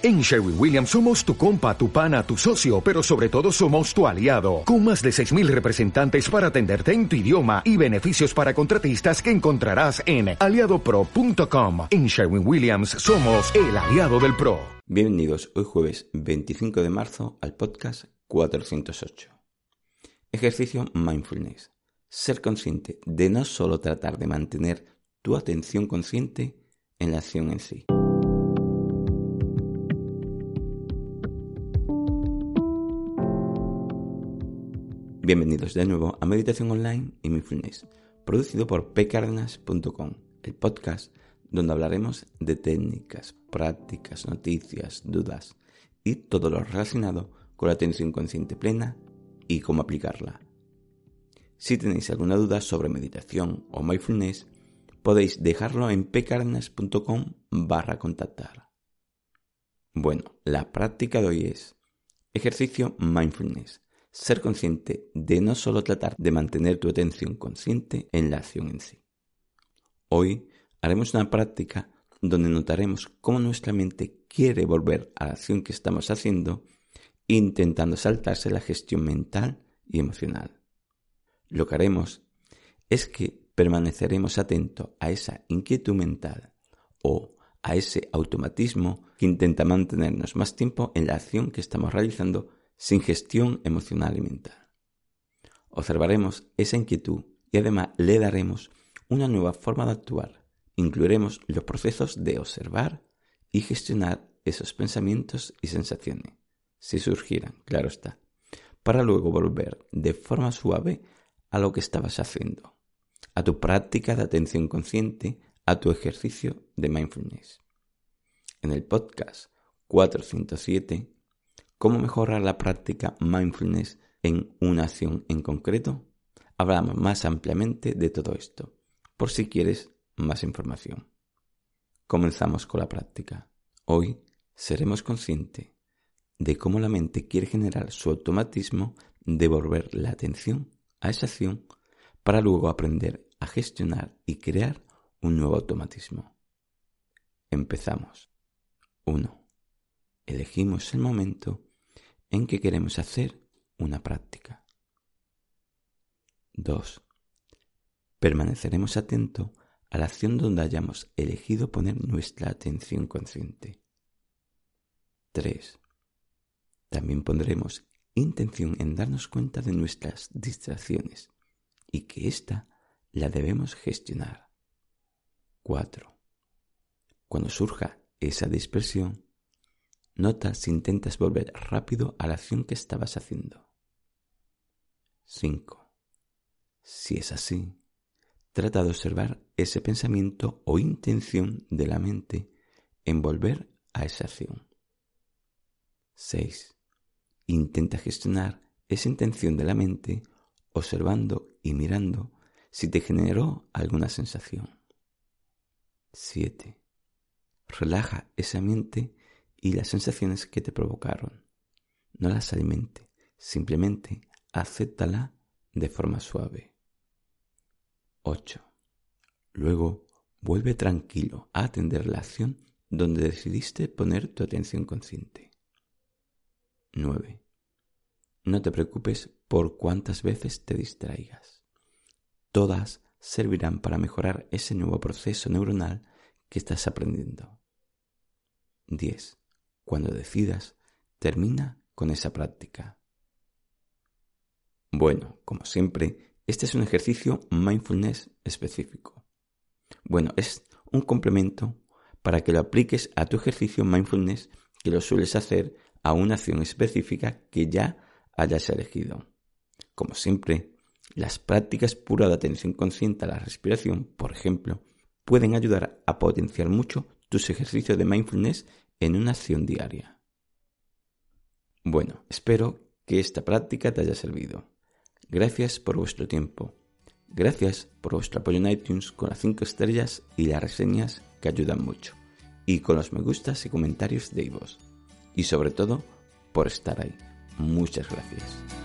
En Sherwin Williams somos tu compa, tu pana, tu socio, pero sobre todo somos tu aliado, con más de 6.000 representantes para atenderte en tu idioma y beneficios para contratistas que encontrarás en aliadopro.com. En Sherwin Williams somos el aliado del PRO. Bienvenidos hoy jueves 25 de marzo al podcast 408. Ejercicio Mindfulness. Ser consciente de no solo tratar de mantener tu atención consciente en la acción en sí. Bienvenidos de nuevo a Meditación Online y Mindfulness, producido por pcardenas.com, el podcast donde hablaremos de técnicas, prácticas, noticias, dudas y todo lo relacionado con la atención consciente plena y cómo aplicarla. Si tenéis alguna duda sobre meditación o mindfulness, podéis dejarlo en pcardenas.com barra contactar. Bueno, la práctica de hoy es ejercicio mindfulness ser consciente de no solo tratar de mantener tu atención consciente en la acción en sí. Hoy haremos una práctica donde notaremos cómo nuestra mente quiere volver a la acción que estamos haciendo, intentando saltarse la gestión mental y emocional. Lo que haremos es que permaneceremos atentos a esa inquietud mental o a ese automatismo que intenta mantenernos más tiempo en la acción que estamos realizando sin gestión emocional y mental. Observaremos esa inquietud y además le daremos una nueva forma de actuar. Incluiremos los procesos de observar y gestionar esos pensamientos y sensaciones, si surgieran, claro está, para luego volver de forma suave a lo que estabas haciendo, a tu práctica de atención consciente, a tu ejercicio de mindfulness. En el podcast 407 ¿Cómo mejorar la práctica mindfulness en una acción en concreto? Hablamos más ampliamente de todo esto, por si quieres más información. Comenzamos con la práctica. Hoy seremos conscientes de cómo la mente quiere generar su automatismo de volver la atención a esa acción para luego aprender a gestionar y crear un nuevo automatismo. Empezamos. 1. Elegimos el momento en que queremos hacer una práctica. 2. Permaneceremos atentos a la acción donde hayamos elegido poner nuestra atención consciente. 3. También pondremos intención en darnos cuenta de nuestras distracciones y que ésta la debemos gestionar. 4. Cuando surja esa dispersión, Nota si intentas volver rápido a la acción que estabas haciendo. 5. Si es así, trata de observar ese pensamiento o intención de la mente en volver a esa acción. 6. Intenta gestionar esa intención de la mente observando y mirando si te generó alguna sensación. 7. Relaja esa mente y las sensaciones que te provocaron. No las alimente, simplemente acéptala de forma suave. 8. Luego vuelve tranquilo a atender la acción donde decidiste poner tu atención consciente. 9. No te preocupes por cuántas veces te distraigas. Todas servirán para mejorar ese nuevo proceso neuronal que estás aprendiendo. 10. Cuando decidas, termina con esa práctica. Bueno, como siempre, este es un ejercicio mindfulness específico. Bueno, es un complemento para que lo apliques a tu ejercicio mindfulness que lo sueles hacer a una acción específica que ya hayas elegido. Como siempre, las prácticas puras de atención consciente a la respiración, por ejemplo, pueden ayudar a potenciar mucho tus ejercicios de mindfulness en una acción diaria. Bueno, espero que esta práctica te haya servido. Gracias por vuestro tiempo. Gracias por vuestro apoyo en iTunes con las 5 estrellas y las reseñas que ayudan mucho. Y con los me gustas y comentarios de vos. Y sobre todo, por estar ahí. Muchas gracias.